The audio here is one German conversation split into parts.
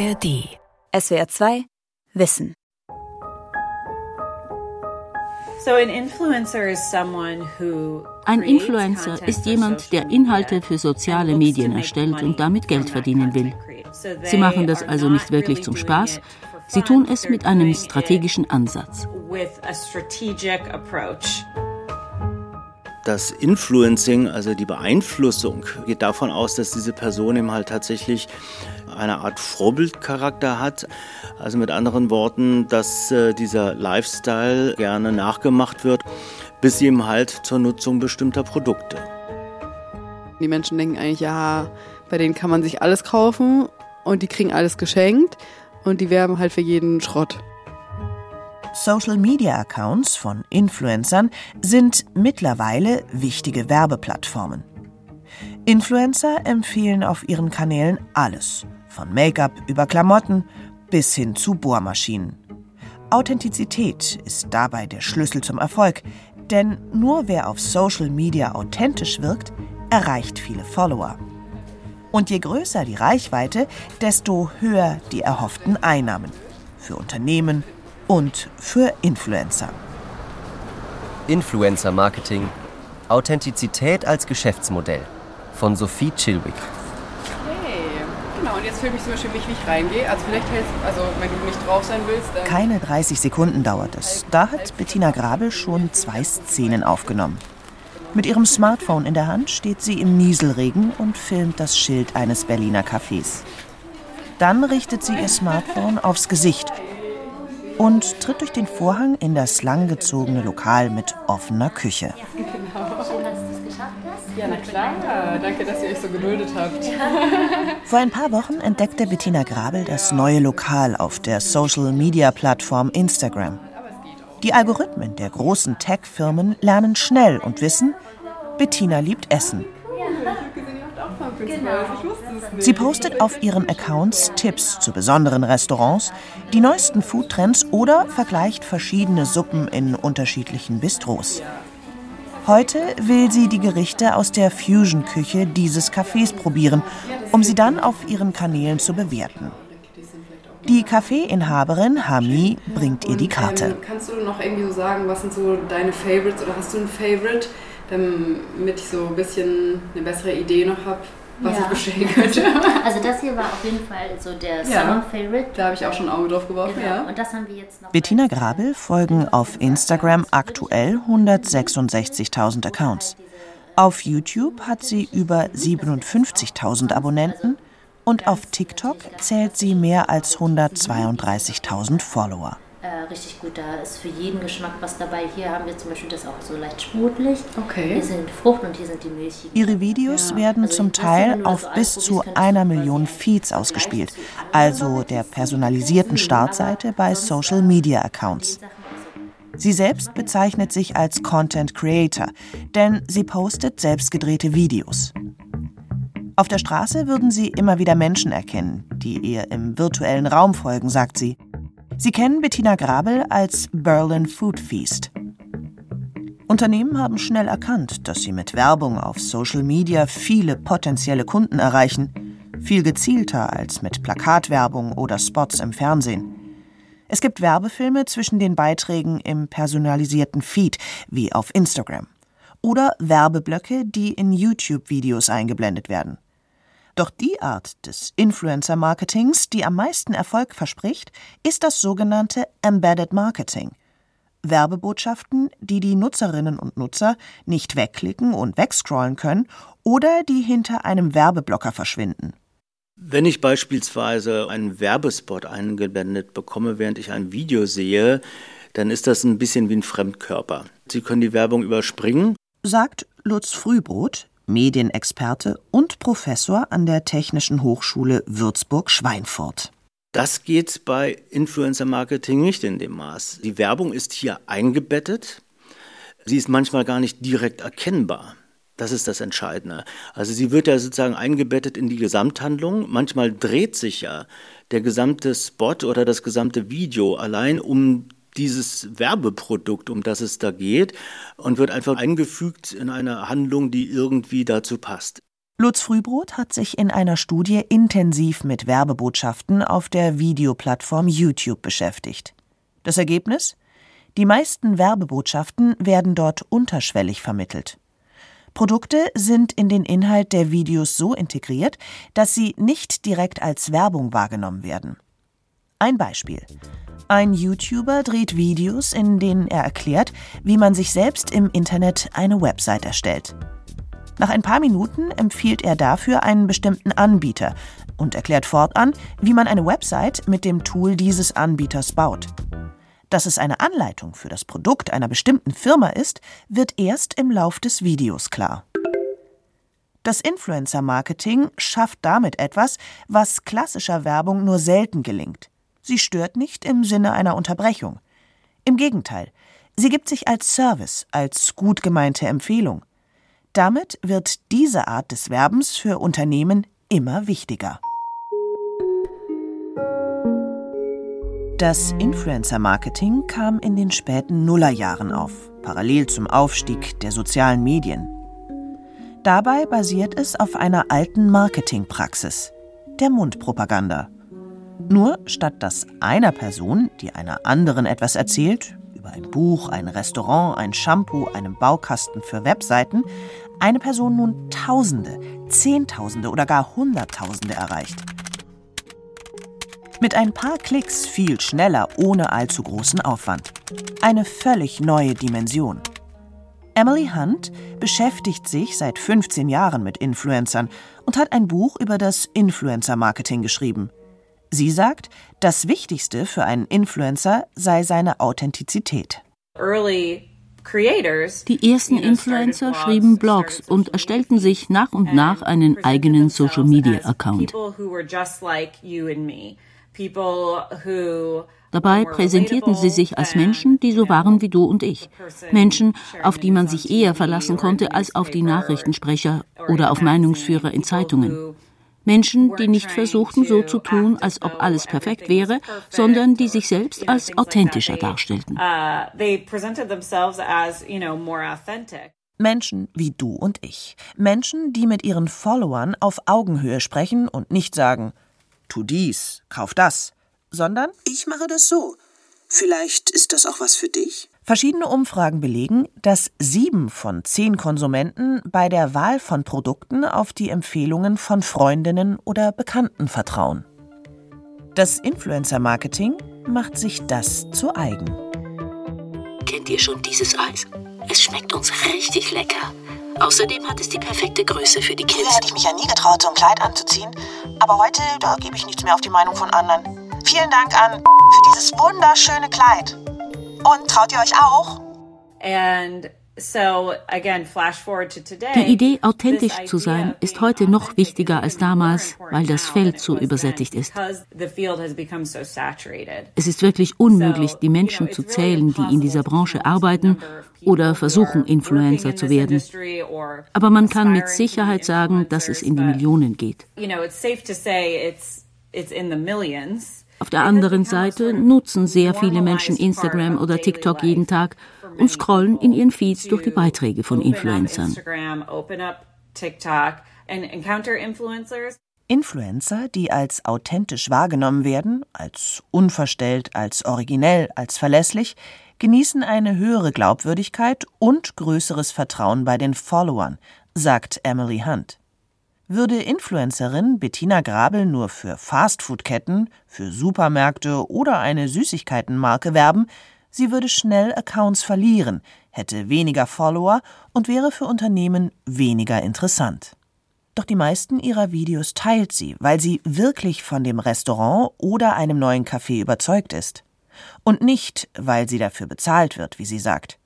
ARD. SWR 2 Wissen. Ein Influencer ist jemand, der Inhalte für soziale Medien erstellt und damit Geld verdienen will. Sie machen das also nicht wirklich zum Spaß, sie tun es mit einem strategischen Ansatz. Das Influencing, also die Beeinflussung, geht davon aus, dass diese Person eben halt tatsächlich eine Art Vorbildcharakter hat. Also mit anderen Worten, dass äh, dieser Lifestyle gerne nachgemacht wird, bis eben halt zur Nutzung bestimmter Produkte. Die Menschen denken eigentlich, ja, bei denen kann man sich alles kaufen und die kriegen alles geschenkt und die werben halt für jeden Schrott. Social-Media-Accounts von Influencern sind mittlerweile wichtige Werbeplattformen. Influencer empfehlen auf ihren Kanälen alles, von Make-up über Klamotten bis hin zu Bohrmaschinen. Authentizität ist dabei der Schlüssel zum Erfolg, denn nur wer auf Social Media authentisch wirkt, erreicht viele Follower. Und je größer die Reichweite, desto höher die erhofften Einnahmen. Für Unternehmen, und für Influencer. Influencer Marketing. Authentizität als Geschäftsmodell. Von Sophie Chilwick. Genau. Und jetzt fühle ich mich zum Beispiel, wie ich reingehe. Also vielleicht hältst, also wenn du nicht drauf sein willst, dann... Keine 30 Sekunden dauert es. Da hat Bettina Grabel schon zwei Szenen aufgenommen. Mit ihrem Smartphone in der Hand steht sie im Nieselregen und filmt das Schild eines Berliner Cafés. Dann richtet sie ihr Smartphone aufs Gesicht und tritt durch den Vorhang in das langgezogene Lokal mit offener Küche. Genau. Ja, na klar. Danke, dass ihr euch so geduldet habt. Vor ein paar Wochen entdeckte Bettina Grabel das neue Lokal auf der Social-Media-Plattform Instagram. Die Algorithmen der großen Tech-Firmen lernen schnell und wissen, Bettina liebt Essen. Genau. Sie postet auf ihren Accounts Tipps zu besonderen Restaurants, die neuesten Foodtrends oder vergleicht verschiedene Suppen in unterschiedlichen Bistros. Heute will sie die Gerichte aus der Fusion-Küche dieses Cafés probieren, um sie dann auf ihren Kanälen zu bewerten. Die Kaffeeinhaberin Hami bringt ihr die Karte. Ähm, kannst du noch irgendwie so sagen, was sind so deine Favorites oder hast du ein Favorite, damit ich so ein bisschen eine bessere Idee noch habe, was ja. ich bestellen könnte. Also das hier war auf jeden Fall so der ja. Summer Favorite. Da habe ich auch schon ein Auge drauf geworfen, genau. ja. Und das haben wir jetzt noch. Bettina Grabel folgen auf Instagram aktuell 166.000 Accounts. Auf YouTube hat sie über 57.000 Abonnenten und auf TikTok zählt sie mehr als 132.000 Follower äh, richtig gut. Da ist für jeden Geschmack was dabei. Hier haben wir zum Beispiel das auch so leicht sprudelig. Okay. Hier sind Frucht und hier sind die Milch. Ihre Videos ja. werden also zum Teil auf bis zu einer Million Feeds ausgespielt, also der personalisierten Startseite bei Social Media Accounts. Sie selbst bezeichnet sich als Content Creator, denn sie postet selbstgedrehte Videos. Auf der Straße würden sie immer wieder Menschen erkennen, die ihr im virtuellen Raum folgen, sagt sie. Sie kennen Bettina Grabel als Berlin Food Feast. Unternehmen haben schnell erkannt, dass sie mit Werbung auf Social Media viele potenzielle Kunden erreichen, viel gezielter als mit Plakatwerbung oder Spots im Fernsehen. Es gibt Werbefilme zwischen den Beiträgen im personalisierten Feed, wie auf Instagram, oder Werbeblöcke, die in YouTube-Videos eingeblendet werden. Doch die Art des Influencer-Marketings, die am meisten Erfolg verspricht, ist das sogenannte Embedded Marketing. Werbebotschaften, die die Nutzerinnen und Nutzer nicht wegklicken und wegscrollen können oder die hinter einem Werbeblocker verschwinden. Wenn ich beispielsweise einen Werbespot eingeblendet bekomme, während ich ein Video sehe, dann ist das ein bisschen wie ein Fremdkörper. Sie können die Werbung überspringen, sagt Lutz Frühbrot, Medienexperte und Professor an der Technischen Hochschule Würzburg-Schweinfurt. Das geht bei Influencer Marketing nicht in dem Maß. Die Werbung ist hier eingebettet. Sie ist manchmal gar nicht direkt erkennbar. Das ist das Entscheidende. Also sie wird ja sozusagen eingebettet in die Gesamthandlung. Manchmal dreht sich ja der gesamte Spot oder das gesamte Video allein um dieses Werbeprodukt, um das es da geht, und wird einfach eingefügt in eine Handlung, die irgendwie dazu passt. Lutz Frühbrot hat sich in einer Studie intensiv mit Werbebotschaften auf der Videoplattform YouTube beschäftigt. Das Ergebnis? Die meisten Werbebotschaften werden dort unterschwellig vermittelt. Produkte sind in den Inhalt der Videos so integriert, dass sie nicht direkt als Werbung wahrgenommen werden. Ein Beispiel. Ein YouTuber dreht Videos, in denen er erklärt, wie man sich selbst im Internet eine Website erstellt. Nach ein paar Minuten empfiehlt er dafür einen bestimmten Anbieter und erklärt fortan, wie man eine Website mit dem Tool dieses Anbieters baut. Dass es eine Anleitung für das Produkt einer bestimmten Firma ist, wird erst im Lauf des Videos klar. Das Influencer-Marketing schafft damit etwas, was klassischer Werbung nur selten gelingt. Sie stört nicht im Sinne einer Unterbrechung. Im Gegenteil, sie gibt sich als Service, als gut gemeinte Empfehlung. Damit wird diese Art des Werbens für Unternehmen immer wichtiger. Das Influencer-Marketing kam in den späten Nullerjahren auf, parallel zum Aufstieg der sozialen Medien. Dabei basiert es auf einer alten Marketingpraxis, der Mundpropaganda. Nur statt dass einer Person, die einer anderen etwas erzählt, über ein Buch, ein Restaurant, ein Shampoo, einen Baukasten für Webseiten, eine Person nun Tausende, Zehntausende oder gar Hunderttausende erreicht – mit ein paar Klicks viel schneller, ohne allzu großen Aufwand. Eine völlig neue Dimension. Emily Hunt beschäftigt sich seit 15 Jahren mit Influencern und hat ein Buch über das Influencer-Marketing geschrieben. Sie sagt, das Wichtigste für einen Influencer sei seine Authentizität. Die ersten Influencer schrieben Blogs und erstellten sich nach und nach einen eigenen Social-Media-Account. Dabei präsentierten sie sich als Menschen, die so waren wie du und ich. Menschen, auf die man sich eher verlassen konnte als auf die Nachrichtensprecher oder auf Meinungsführer in Zeitungen. Menschen, die nicht versuchten, so zu tun, als ob alles perfekt wäre, sondern die sich selbst als authentischer darstellten. Uh, Menschen wie du und ich. Menschen, die mit ihren Followern auf Augenhöhe sprechen und nicht sagen, tu dies, kauf das, sondern ich mache das so. Vielleicht ist das auch was für dich? Verschiedene Umfragen belegen, dass sieben von zehn Konsumenten bei der Wahl von Produkten auf die Empfehlungen von Freundinnen oder Bekannten vertrauen. Das Influencer-Marketing macht sich das zu eigen. Kennt ihr schon dieses Eis? Es schmeckt uns richtig lecker. Außerdem hat es die perfekte Größe für die Kids. Früher hätte ich mich ja nie getraut, so ein Kleid anzuziehen. Aber heute, da gebe ich nichts mehr auf die Meinung von anderen. Vielen Dank an für dieses wunderschöne Kleid. Und traut ihr euch auch? And die Idee, authentisch zu sein, ist heute noch wichtiger als damals, weil das Feld so übersättigt ist. Es ist wirklich unmöglich, die Menschen zu zählen, die in dieser Branche arbeiten oder versuchen, Influencer zu werden. Aber man kann mit Sicherheit sagen, dass es in die Millionen geht. Auf der anderen Seite nutzen sehr viele Menschen Instagram oder TikTok jeden Tag und scrollen in ihren Feeds durch die Beiträge von Influencern. Influencer, die als authentisch wahrgenommen werden, als unverstellt, als originell, als verlässlich, genießen eine höhere Glaubwürdigkeit und größeres Vertrauen bei den Followern, sagt Emily Hunt. Würde Influencerin Bettina Grabel nur für Fastfood-Ketten, für Supermärkte oder eine Süßigkeitenmarke werben, sie würde schnell Accounts verlieren, hätte weniger Follower und wäre für Unternehmen weniger interessant. Doch die meisten ihrer Videos teilt sie, weil sie wirklich von dem Restaurant oder einem neuen Café überzeugt ist. Und nicht, weil sie dafür bezahlt wird, wie sie sagt.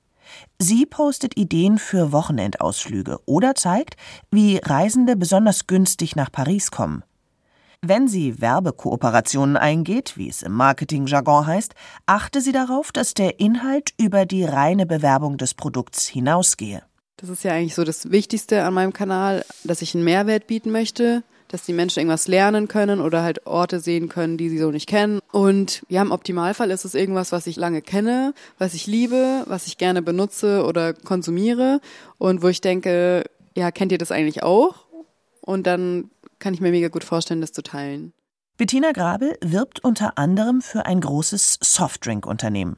Sie postet Ideen für Wochenendausflüge oder zeigt, wie Reisende besonders günstig nach Paris kommen. Wenn sie Werbekooperationen eingeht, wie es im Marketingjargon heißt, achte sie darauf, dass der Inhalt über die reine Bewerbung des Produkts hinausgehe. Das ist ja eigentlich so das Wichtigste an meinem Kanal, dass ich einen Mehrwert bieten möchte, dass die Menschen irgendwas lernen können oder halt Orte sehen können, die sie so nicht kennen. Und ja, im Optimalfall ist es irgendwas, was ich lange kenne, was ich liebe, was ich gerne benutze oder konsumiere und wo ich denke, ja, kennt ihr das eigentlich auch? und dann kann ich mir mega gut vorstellen, das zu teilen. Bettina Grabel wirbt unter anderem für ein großes Softdrink-Unternehmen.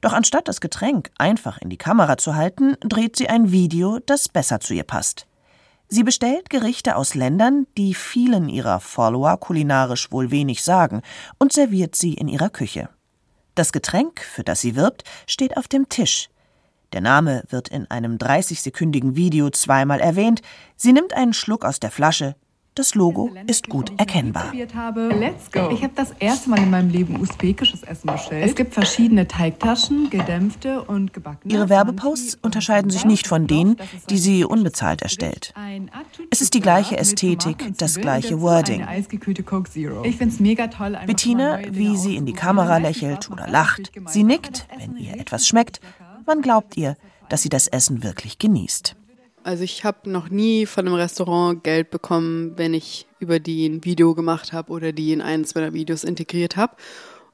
Doch anstatt das Getränk einfach in die Kamera zu halten, dreht sie ein Video, das besser zu ihr passt. Sie bestellt Gerichte aus Ländern, die vielen ihrer Follower kulinarisch wohl wenig sagen, und serviert sie in ihrer Küche. Das Getränk, für das sie wirbt, steht auf dem Tisch. Der Name wird in einem 30-sekündigen Video zweimal erwähnt. Sie nimmt einen Schluck aus der Flasche, das Logo ist gut erkennbar. Ich habe das erste Mal in meinem Leben usbekisches Essen bestellt. Es gibt verschiedene Teigtaschen, gedämpfte und gebackene. Ihre Werbeposts unterscheiden sich nicht von denen, die sie unbezahlt erstellt. Es ist die gleiche Ästhetik, das gleiche Wording. Ich find's mega toll. Bettina, wie sie in die Kamera lächelt oder lacht, sie nickt, wenn ihr etwas schmeckt. Man glaubt ihr, dass sie das Essen wirklich genießt. Also ich habe noch nie von einem Restaurant Geld bekommen, wenn ich über die ein Video gemacht habe oder die in eines meiner Videos integriert habe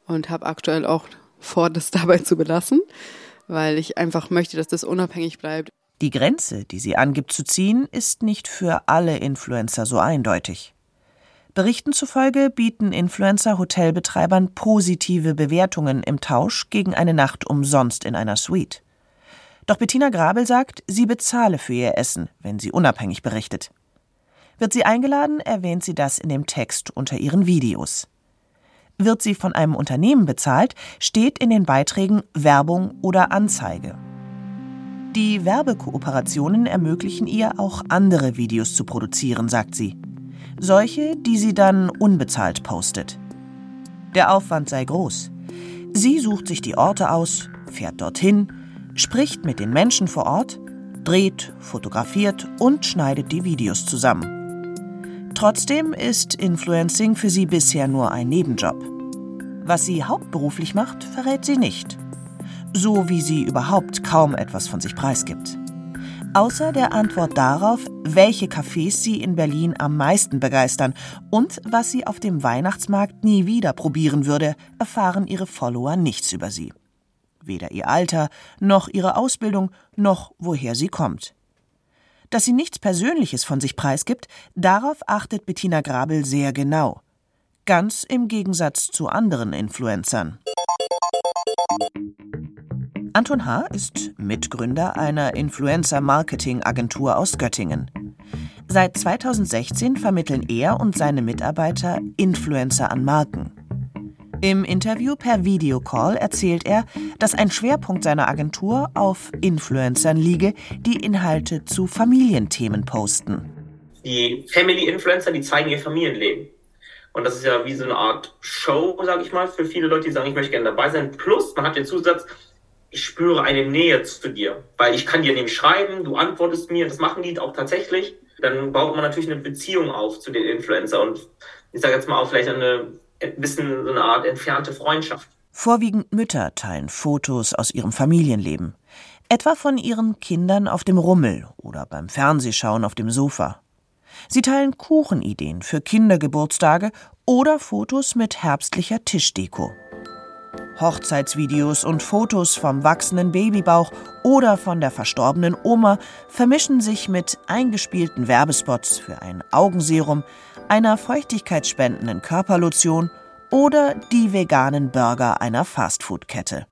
und habe aktuell auch vor, das dabei zu belassen, weil ich einfach möchte, dass das unabhängig bleibt. Die Grenze, die sie angibt zu ziehen, ist nicht für alle Influencer so eindeutig. Berichten zufolge bieten Influencer Hotelbetreibern positive Bewertungen im Tausch gegen eine Nacht umsonst in einer Suite. Doch Bettina Grabel sagt, sie bezahle für ihr Essen, wenn sie unabhängig berichtet. Wird sie eingeladen, erwähnt sie das in dem Text unter ihren Videos. Wird sie von einem Unternehmen bezahlt, steht in den Beiträgen Werbung oder Anzeige. Die Werbekooperationen ermöglichen ihr auch andere Videos zu produzieren, sagt sie. Solche, die sie dann unbezahlt postet. Der Aufwand sei groß. Sie sucht sich die Orte aus, fährt dorthin, spricht mit den Menschen vor Ort, dreht, fotografiert und schneidet die Videos zusammen. Trotzdem ist Influencing für sie bisher nur ein Nebenjob. Was sie hauptberuflich macht, verrät sie nicht. So wie sie überhaupt kaum etwas von sich preisgibt. Außer der Antwort darauf, welche Cafés sie in Berlin am meisten begeistern und was sie auf dem Weihnachtsmarkt nie wieder probieren würde, erfahren ihre Follower nichts über sie weder ihr Alter, noch ihre Ausbildung, noch woher sie kommt. Dass sie nichts Persönliches von sich preisgibt, darauf achtet Bettina Grabel sehr genau. Ganz im Gegensatz zu anderen Influencern. Anton H. ist Mitgründer einer Influencer-Marketing-Agentur aus Göttingen. Seit 2016 vermitteln er und seine Mitarbeiter Influencer an Marken. Im Interview per Videocall erzählt er, dass ein Schwerpunkt seiner Agentur auf Influencern liege, die Inhalte zu Familienthemen posten. Die Family-Influencer, die zeigen ihr Familienleben. Und das ist ja wie so eine Art Show, sage ich mal, für viele Leute, die sagen, ich möchte gerne dabei sein. Plus, man hat den Zusatz, ich spüre eine Nähe zu dir, weil ich kann dir nämlich schreiben, du antwortest mir, das machen die auch tatsächlich. Dann baut man natürlich eine Beziehung auf zu den Influencer und ich sage jetzt mal auch vielleicht eine ein bisschen so eine Art entfernte Freundschaft. Vorwiegend Mütter teilen Fotos aus ihrem Familienleben. Etwa von ihren Kindern auf dem Rummel oder beim Fernsehschauen auf dem Sofa. Sie teilen Kuchenideen für Kindergeburtstage oder Fotos mit herbstlicher Tischdeko. Hochzeitsvideos und Fotos vom wachsenden Babybauch oder von der verstorbenen Oma vermischen sich mit eingespielten Werbespots für ein Augenserum, einer feuchtigkeitsspendenden Körperlotion oder die veganen Burger einer Fastfood-Kette.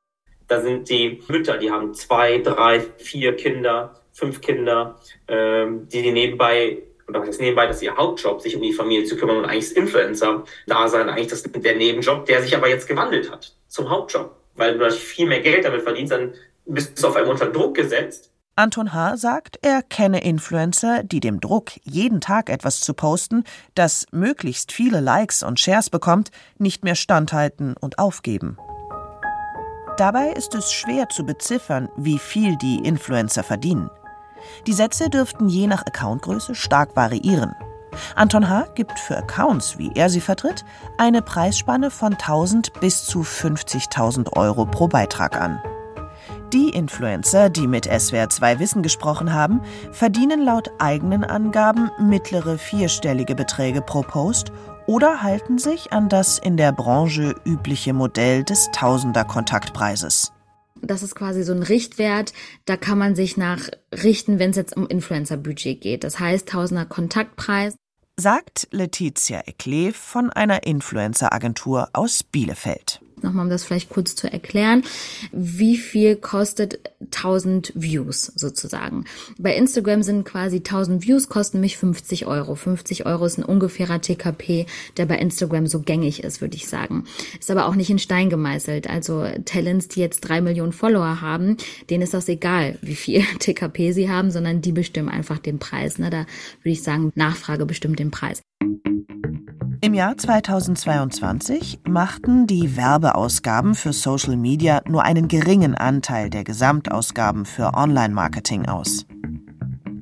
Da sind die Mütter, die haben zwei, drei, vier Kinder, fünf Kinder, ähm, die nebenbei oder das nebenbei, das ist ihr Hauptjob, sich um die Familie zu kümmern und eigentlich ist Influencer da sein, eigentlich das der Nebenjob, der sich aber jetzt gewandelt hat zum Hauptjob. Weil du natürlich viel mehr Geld damit verdienst, dann bist du auf einmal unter Druck gesetzt Anton H. sagt, er kenne Influencer, die dem Druck, jeden Tag etwas zu posten, das möglichst viele Likes und Shares bekommt, nicht mehr standhalten und aufgeben. Dabei ist es schwer zu beziffern, wie viel die Influencer verdienen. Die Sätze dürften je nach Accountgröße stark variieren. Anton H. gibt für Accounts, wie er sie vertritt, eine Preisspanne von 1000 bis zu 50.000 Euro pro Beitrag an. Die Influencer, die mit SWR2 Wissen gesprochen haben, verdienen laut eigenen Angaben mittlere vierstellige Beträge pro Post oder halten sich an das in der Branche übliche Modell des Tausender-Kontaktpreises. Das ist quasi so ein Richtwert, da kann man sich nach richten, wenn es jetzt um Influencer-Budget geht. Das heißt Tausender Kontaktpreis. sagt Letizia Eklev von einer Influencer-Agentur aus Bielefeld nochmal um das vielleicht kurz zu erklären, wie viel kostet 1000 Views sozusagen. Bei Instagram sind quasi 1000 Views kosten mich 50 Euro. 50 Euro ist ein ungefährer TKP, der bei Instagram so gängig ist, würde ich sagen. Ist aber auch nicht in Stein gemeißelt. Also Talents, die jetzt drei Millionen Follower haben, denen ist das egal, wie viel TKP sie haben, sondern die bestimmen einfach den Preis. Ne? Da würde ich sagen, Nachfrage bestimmt den Preis. Im Jahr 2022 machten die Werbeausgaben für Social Media nur einen geringen Anteil der Gesamtausgaben für Online-Marketing aus.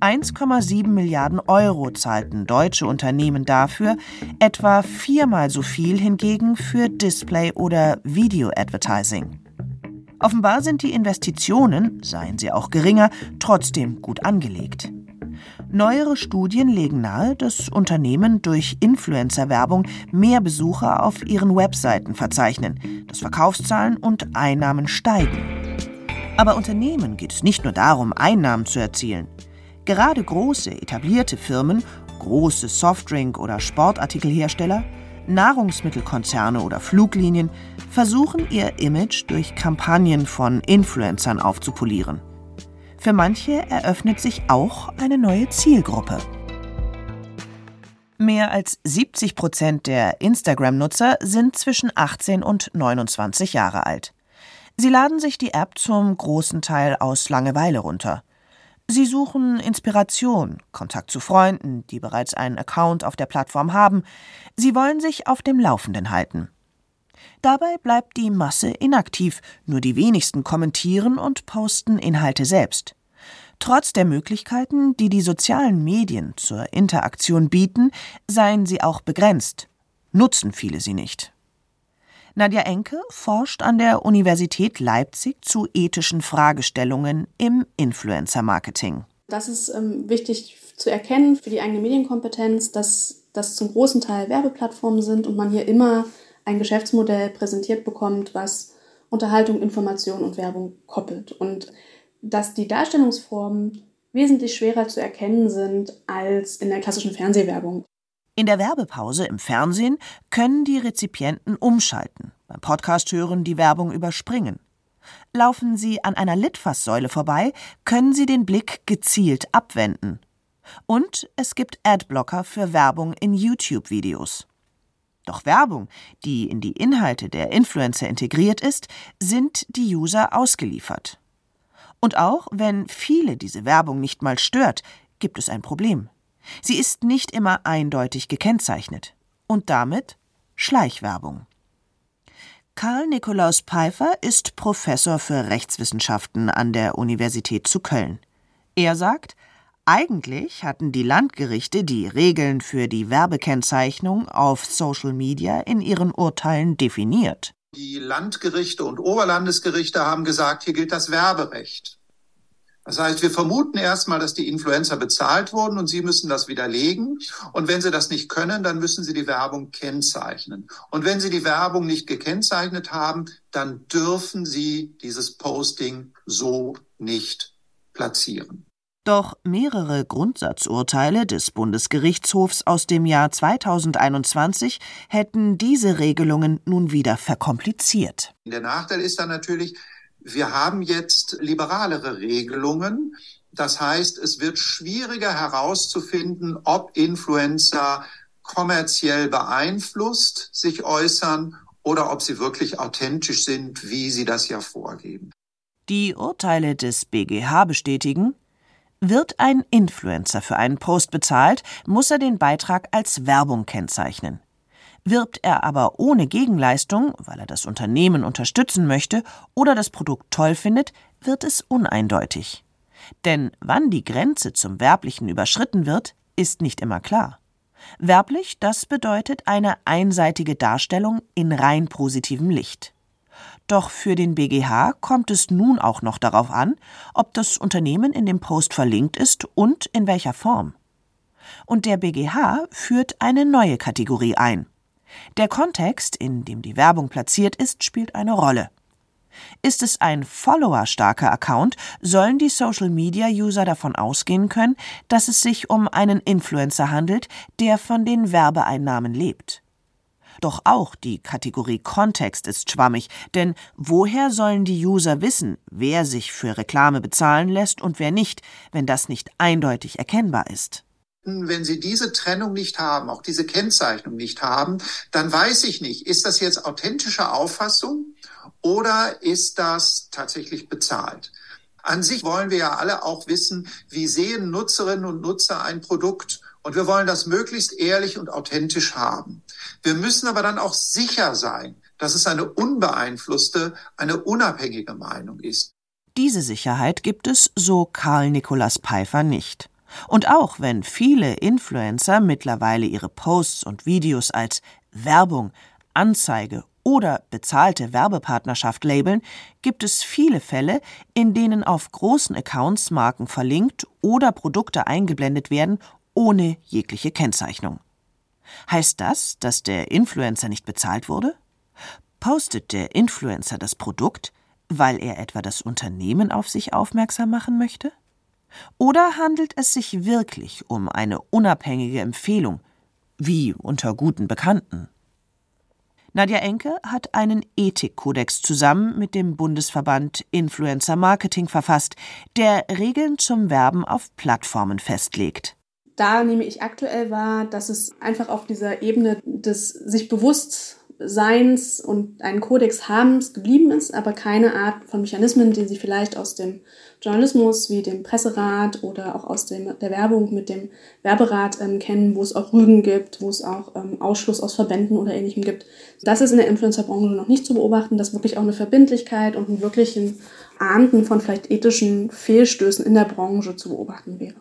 1,7 Milliarden Euro zahlten deutsche Unternehmen dafür, etwa viermal so viel hingegen für Display- oder Video-Advertising. Offenbar sind die Investitionen, seien sie auch geringer, trotzdem gut angelegt. Neuere Studien legen nahe, dass Unternehmen durch Influencer-Werbung mehr Besucher auf ihren Webseiten verzeichnen, dass Verkaufszahlen und Einnahmen steigen. Aber Unternehmen geht es nicht nur darum, Einnahmen zu erzielen. Gerade große, etablierte Firmen, große Softdrink- oder Sportartikelhersteller, Nahrungsmittelkonzerne oder Fluglinien versuchen ihr Image durch Kampagnen von Influencern aufzupolieren. Für manche eröffnet sich auch eine neue Zielgruppe. Mehr als 70 Prozent der Instagram-Nutzer sind zwischen 18 und 29 Jahre alt. Sie laden sich die App zum großen Teil aus Langeweile runter. Sie suchen Inspiration, Kontakt zu Freunden, die bereits einen Account auf der Plattform haben. Sie wollen sich auf dem Laufenden halten. Dabei bleibt die Masse inaktiv, nur die wenigsten kommentieren und posten Inhalte selbst. Trotz der Möglichkeiten, die die sozialen Medien zur Interaktion bieten, seien sie auch begrenzt, nutzen viele sie nicht. Nadja Enke forscht an der Universität Leipzig zu ethischen Fragestellungen im Influencer-Marketing. Das ist ähm, wichtig zu erkennen für die eigene Medienkompetenz, dass das zum großen Teil Werbeplattformen sind und man hier immer ein Geschäftsmodell präsentiert bekommt, was Unterhaltung, Information und Werbung koppelt. Und dass die Darstellungsformen wesentlich schwerer zu erkennen sind als in der klassischen Fernsehwerbung. In der Werbepause im Fernsehen können die Rezipienten umschalten, beim Podcast hören die Werbung überspringen. Laufen sie an einer Litfaßsäule vorbei, können sie den Blick gezielt abwenden. Und es gibt Adblocker für Werbung in YouTube-Videos. Doch Werbung, die in die Inhalte der Influencer integriert ist, sind die User ausgeliefert. Und auch wenn viele diese Werbung nicht mal stört, gibt es ein Problem. Sie ist nicht immer eindeutig gekennzeichnet. Und damit Schleichwerbung. Karl Nikolaus Pfeiffer ist Professor für Rechtswissenschaften an der Universität zu Köln. Er sagt, eigentlich hatten die Landgerichte die Regeln für die Werbekennzeichnung auf Social Media in ihren Urteilen definiert. Die Landgerichte und Oberlandesgerichte haben gesagt, hier gilt das Werberecht. Das heißt, wir vermuten erstmal, dass die Influencer bezahlt wurden und sie müssen das widerlegen. Und wenn sie das nicht können, dann müssen sie die Werbung kennzeichnen. Und wenn sie die Werbung nicht gekennzeichnet haben, dann dürfen sie dieses Posting so nicht platzieren. Doch mehrere Grundsatzurteile des Bundesgerichtshofs aus dem Jahr 2021 hätten diese Regelungen nun wieder verkompliziert. Der Nachteil ist dann natürlich, wir haben jetzt liberalere Regelungen. Das heißt, es wird schwieriger herauszufinden, ob Influencer kommerziell beeinflusst sich äußern oder ob sie wirklich authentisch sind, wie sie das ja vorgeben. Die Urteile des BGH bestätigen, wird ein Influencer für einen Post bezahlt, muss er den Beitrag als Werbung kennzeichnen. Wirbt er aber ohne Gegenleistung, weil er das Unternehmen unterstützen möchte oder das Produkt toll findet, wird es uneindeutig. Denn wann die Grenze zum Werblichen überschritten wird, ist nicht immer klar. Werblich, das bedeutet eine einseitige Darstellung in rein positivem Licht. Doch für den BGH kommt es nun auch noch darauf an, ob das Unternehmen in dem Post verlinkt ist und in welcher Form. Und der BGH führt eine neue Kategorie ein. Der Kontext, in dem die Werbung platziert ist, spielt eine Rolle. Ist es ein followerstarker Account, sollen die Social-Media-User davon ausgehen können, dass es sich um einen Influencer handelt, der von den Werbeeinnahmen lebt. Doch auch die Kategorie Kontext ist schwammig, denn woher sollen die User wissen, wer sich für Reklame bezahlen lässt und wer nicht, wenn das nicht eindeutig erkennbar ist? Wenn Sie diese Trennung nicht haben, auch diese Kennzeichnung nicht haben, dann weiß ich nicht, ist das jetzt authentische Auffassung oder ist das tatsächlich bezahlt? An sich wollen wir ja alle auch wissen, wie sehen Nutzerinnen und Nutzer ein Produkt und wir wollen das möglichst ehrlich und authentisch haben. Wir müssen aber dann auch sicher sein, dass es eine unbeeinflusste, eine unabhängige Meinung ist. Diese Sicherheit gibt es, so Karl Nikolaus Pfeiffer, nicht. Und auch wenn viele Influencer mittlerweile ihre Posts und Videos als Werbung, Anzeige oder bezahlte Werbepartnerschaft labeln, gibt es viele Fälle, in denen auf großen Accounts Marken verlinkt oder Produkte eingeblendet werden, ohne jegliche Kennzeichnung. Heißt das, dass der Influencer nicht bezahlt wurde? Postet der Influencer das Produkt, weil er etwa das Unternehmen auf sich aufmerksam machen möchte? Oder handelt es sich wirklich um eine unabhängige Empfehlung, wie unter guten Bekannten? Nadja Enke hat einen Ethikkodex zusammen mit dem Bundesverband Influencer Marketing verfasst, der Regeln zum Werben auf Plattformen festlegt da nehme ich aktuell wahr, dass es einfach auf dieser Ebene des sich Bewusstseins und einen Kodex habens geblieben ist, aber keine Art von Mechanismen, die Sie vielleicht aus dem Journalismus wie dem Presserat oder auch aus dem, der Werbung mit dem Werberat ähm, kennen, wo es auch Rügen gibt, wo es auch ähm, Ausschluss aus Verbänden oder ähnlichem gibt. Das ist in der Influencer-Branche noch nicht zu beobachten, dass wirklich auch eine Verbindlichkeit und ein wirklichen Ahnden von vielleicht ethischen Fehlstößen in der Branche zu beobachten wäre.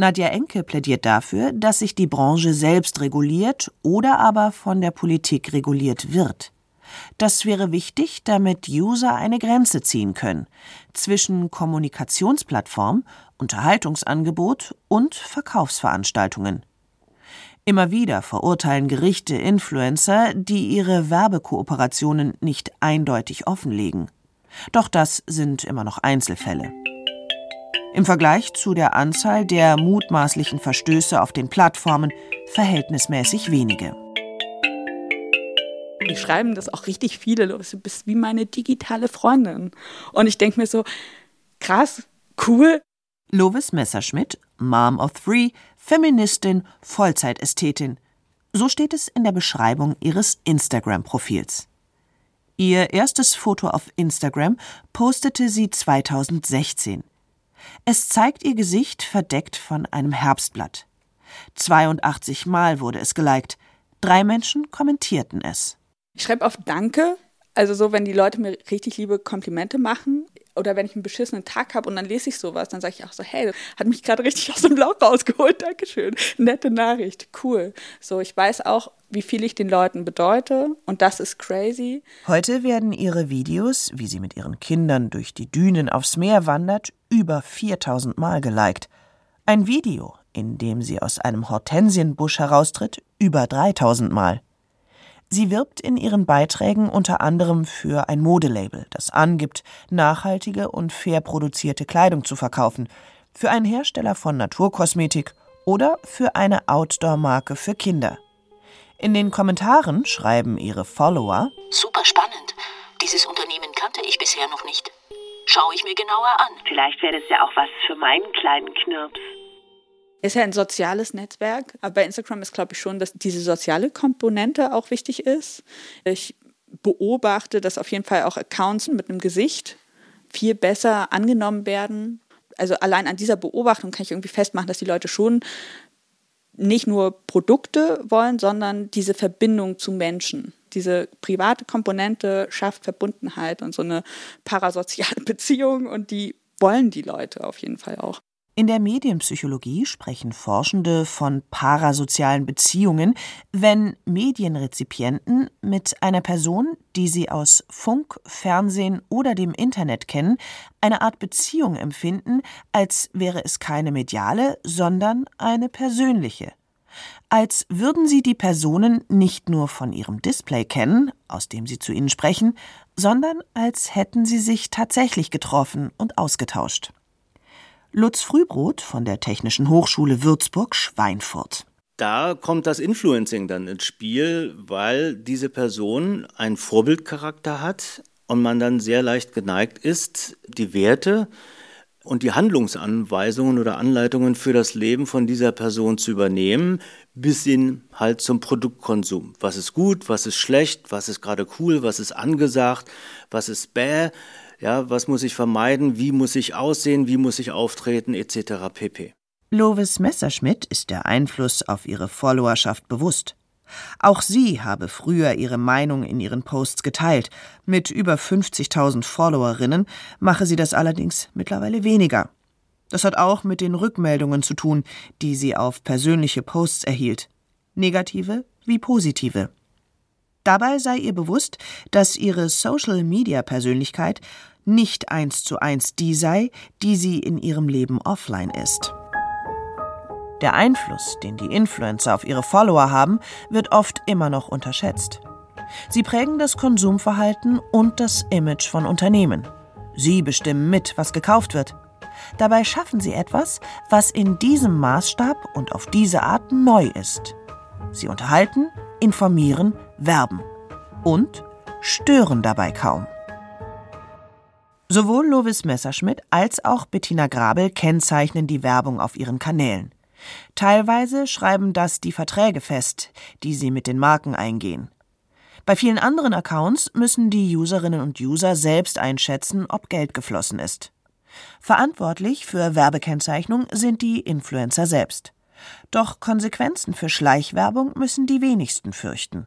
Nadja Enke plädiert dafür, dass sich die Branche selbst reguliert oder aber von der Politik reguliert wird. Das wäre wichtig, damit User eine Grenze ziehen können zwischen Kommunikationsplattform, Unterhaltungsangebot und Verkaufsveranstaltungen. Immer wieder verurteilen Gerichte Influencer, die ihre Werbekooperationen nicht eindeutig offenlegen. Doch das sind immer noch Einzelfälle im Vergleich zu der Anzahl der mutmaßlichen Verstöße auf den Plattformen verhältnismäßig wenige. Die schreiben das auch richtig viele, du bist wie meine digitale Freundin. Und ich denke mir so, krass, cool. Lovis Messerschmidt, Mom of Three, Feministin, Vollzeitästhetin. So steht es in der Beschreibung ihres Instagram-Profils. Ihr erstes Foto auf Instagram postete sie 2016. Es zeigt ihr Gesicht verdeckt von einem Herbstblatt. 82 Mal wurde es geliked. Drei Menschen kommentierten es. Ich schreibe auf Danke, also so, wenn die Leute mir richtig liebe Komplimente machen oder wenn ich einen beschissenen Tag habe und dann lese ich sowas, dann sage ich auch so, hey, hat mich gerade richtig aus dem Lauch rausgeholt, Dankeschön, nette Nachricht, cool. So, ich weiß auch, wie viel ich den Leuten bedeute und das ist crazy. Heute werden ihre Videos, wie sie mit ihren Kindern durch die Dünen aufs Meer wandert, über 4000 Mal geliked. Ein Video, in dem sie aus einem Hortensienbusch heraustritt, über 3000 Mal. Sie wirbt in ihren Beiträgen unter anderem für ein Modelabel, das angibt, nachhaltige und fair produzierte Kleidung zu verkaufen, für einen Hersteller von Naturkosmetik oder für eine Outdoor-Marke für Kinder. In den Kommentaren schreiben ihre Follower Super spannend. Dieses Unternehmen kannte ich bisher noch nicht. Schaue ich mir genauer an. Vielleicht wäre das ja auch was für meinen kleinen Knirps. Ist ja ein soziales Netzwerk, aber bei Instagram ist, glaube ich, schon, dass diese soziale Komponente auch wichtig ist. Ich beobachte, dass auf jeden Fall auch Accounts mit einem Gesicht viel besser angenommen werden. Also allein an dieser Beobachtung kann ich irgendwie festmachen, dass die Leute schon nicht nur Produkte wollen, sondern diese Verbindung zu Menschen. Diese private Komponente schafft Verbundenheit und so eine parasoziale Beziehung und die wollen die Leute auf jeden Fall auch. In der Medienpsychologie sprechen Forschende von parasozialen Beziehungen, wenn Medienrezipienten mit einer Person, die sie aus Funk, Fernsehen oder dem Internet kennen, eine Art Beziehung empfinden, als wäre es keine mediale, sondern eine persönliche. als würden sie die Personen nicht nur von ihrem Display kennen, aus dem sie zu ihnen sprechen, sondern als hätten sie sich tatsächlich getroffen und ausgetauscht. Lutz Frühbrot von der Technischen Hochschule Würzburg Schweinfurt. Da kommt das Influencing dann ins Spiel, weil diese Person einen Vorbildcharakter hat und man dann sehr leicht geneigt ist, die Werte und die Handlungsanweisungen oder Anleitungen für das Leben von dieser Person zu übernehmen, bis hin halt zum Produktkonsum. Was ist gut, was ist schlecht, was ist gerade cool, was ist angesagt, was ist bäh, ja, was muss ich vermeiden, wie muss ich aussehen, wie muss ich auftreten, etc. pp. Lovis Messerschmidt ist der Einfluss auf ihre Followerschaft bewusst. Auch sie habe früher ihre Meinung in ihren Posts geteilt. Mit über 50.000 Followerinnen mache sie das allerdings mittlerweile weniger. Das hat auch mit den Rückmeldungen zu tun, die sie auf persönliche Posts erhielt. Negative wie positive. Dabei sei ihr bewusst, dass ihre Social-Media-Persönlichkeit nicht eins zu eins die sei, die sie in ihrem Leben offline ist. Der Einfluss, den die Influencer auf ihre Follower haben, wird oft immer noch unterschätzt. Sie prägen das Konsumverhalten und das Image von Unternehmen. Sie bestimmen mit, was gekauft wird. Dabei schaffen sie etwas, was in diesem Maßstab und auf diese Art neu ist. Sie unterhalten, informieren, werben und stören dabei kaum. Sowohl Lovis Messerschmidt als auch Bettina Grabel kennzeichnen die Werbung auf ihren Kanälen. Teilweise schreiben das die Verträge fest, die sie mit den Marken eingehen. Bei vielen anderen Accounts müssen die Userinnen und User selbst einschätzen, ob Geld geflossen ist. Verantwortlich für Werbekennzeichnung sind die Influencer selbst. Doch Konsequenzen für Schleichwerbung müssen die wenigsten fürchten.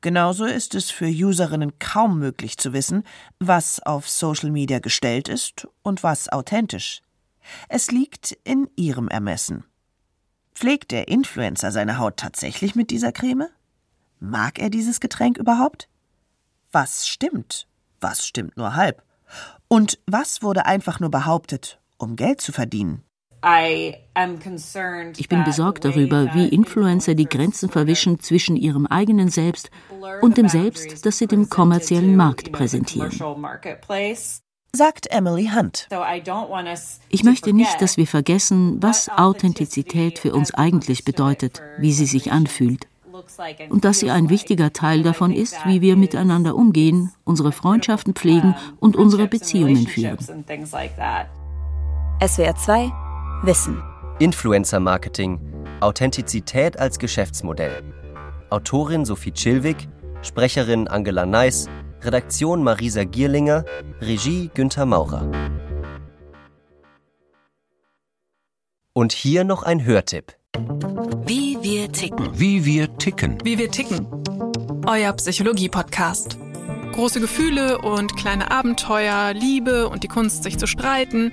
Genauso ist es für Userinnen kaum möglich zu wissen, was auf Social Media gestellt ist und was authentisch. Es liegt in ihrem Ermessen. Pflegt der Influencer seine Haut tatsächlich mit dieser Creme? Mag er dieses Getränk überhaupt? Was stimmt? Was stimmt nur halb? Und was wurde einfach nur behauptet, um Geld zu verdienen? Ich bin besorgt darüber, wie Influencer die Grenzen verwischen zwischen ihrem eigenen Selbst und dem Selbst, das sie dem kommerziellen Markt präsentieren sagt Emily Hunt. Ich möchte nicht, dass wir vergessen, was Authentizität für uns eigentlich bedeutet, wie sie sich anfühlt. Und dass sie ein wichtiger Teil davon ist, wie wir miteinander umgehen, unsere Freundschaften pflegen und unsere Beziehungen führen. SWR 2 Wissen. Influencer Marketing. Authentizität als Geschäftsmodell. Autorin Sophie Chilwig, Sprecherin Angela Neiss, Redaktion Marisa Gierlinger, Regie Günther Maurer. Und hier noch ein Hörtipp. Wie wir ticken. Wie wir ticken. Wie wir ticken. Euer Psychologie-Podcast. Große Gefühle und kleine Abenteuer, Liebe und die Kunst, sich zu streiten.